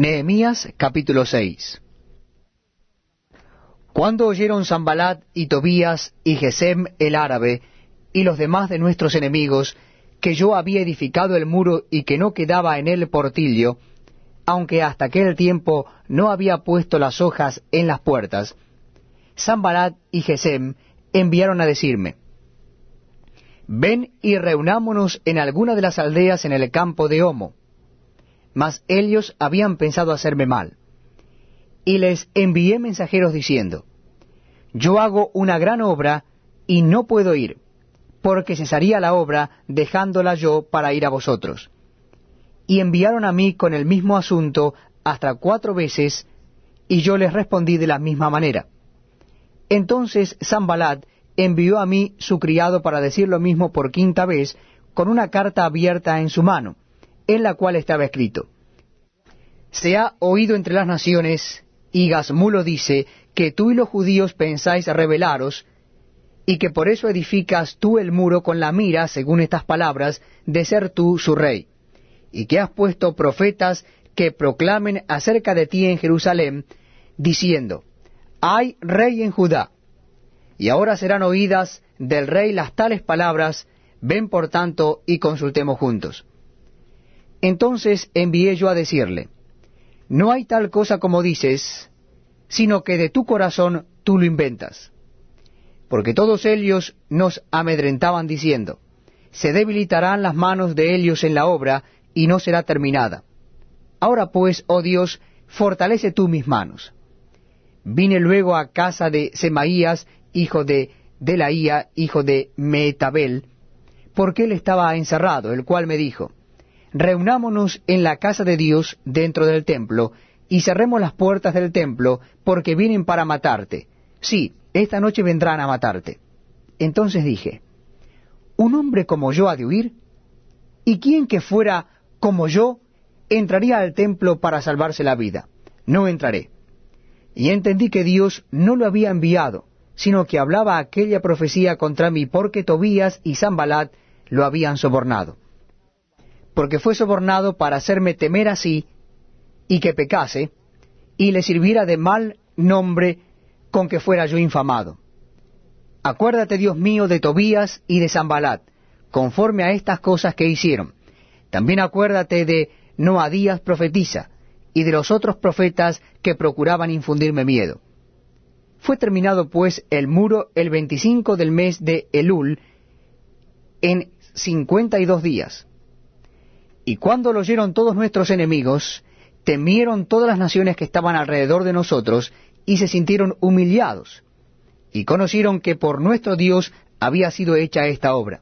Nehemías capítulo 6 Cuando oyeron Zambalat y Tobías y Gesem el árabe y los demás de nuestros enemigos que yo había edificado el muro y que no quedaba en él portillo, aunque hasta aquel tiempo no había puesto las hojas en las puertas, Zambalat y Gesem enviaron a decirme, Ven y reunámonos en alguna de las aldeas en el campo de Homo. Mas ellos habían pensado hacerme mal. Y les envié mensajeros diciendo, Yo hago una gran obra y no puedo ir, porque cesaría la obra dejándola yo para ir a vosotros. Y enviaron a mí con el mismo asunto hasta cuatro veces, y yo les respondí de la misma manera. Entonces Zambalat envió a mí su criado para decir lo mismo por quinta vez, con una carta abierta en su mano, en la cual estaba escrito, Se ha oído entre las naciones, y Gazmulo dice, que tú y los judíos pensáis rebelaros, y que por eso edificas tú el muro con la mira, según estas palabras, de ser tú su rey, y que has puesto profetas que proclamen acerca de ti en Jerusalén, diciendo, hay rey en Judá. Y ahora serán oídas del rey las tales palabras, ven por tanto y consultemos juntos. Entonces envié yo a decirle, no hay tal cosa como dices, sino que de tu corazón tú lo inventas. Porque todos ellos nos amedrentaban diciendo, se debilitarán las manos de ellos en la obra y no será terminada. Ahora pues, oh Dios, fortalece tú mis manos. Vine luego a casa de Semaías, hijo de Delaía, hijo de Metabel, porque él estaba encerrado, el cual me dijo, Reunámonos en la casa de Dios dentro del templo, y cerremos las puertas del templo, porque vienen para matarte. Sí, esta noche vendrán a matarte. Entonces dije, ¿un hombre como yo ha de huir? ¿Y quién que fuera como yo entraría al templo para salvarse la vida? No entraré y entendí que Dios no lo había enviado, sino que hablaba aquella profecía contra mí porque Tobías y Zambalat lo habían sobornado. Porque fue sobornado para hacerme temer así, y que pecase, y le sirviera de mal nombre con que fuera yo infamado. Acuérdate, Dios mío, de Tobías y de Zambalat, conforme a estas cosas que hicieron. También acuérdate de Noadías profetiza, y de los otros profetas que procuraban infundirme miedo. Fue terminado pues el muro el veinticinco del mes de Elul en cincuenta y dos días. Y cuando lo oyeron todos nuestros enemigos, temieron todas las naciones que estaban alrededor de nosotros y se sintieron humillados, y conocieron que por nuestro Dios había sido hecha esta obra.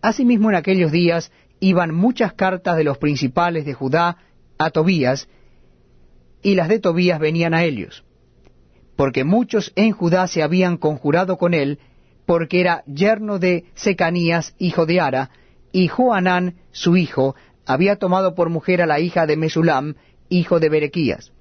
Asimismo en aquellos días iban muchas cartas de los principales de Judá a Tobías, y las de Tobías venían a ellos, porque muchos en Judá se habían conjurado con él, porque era yerno de Secanías, hijo de Ara, y Joanán, su hijo, había tomado por mujer a la hija de Mesulam, hijo de Berequías.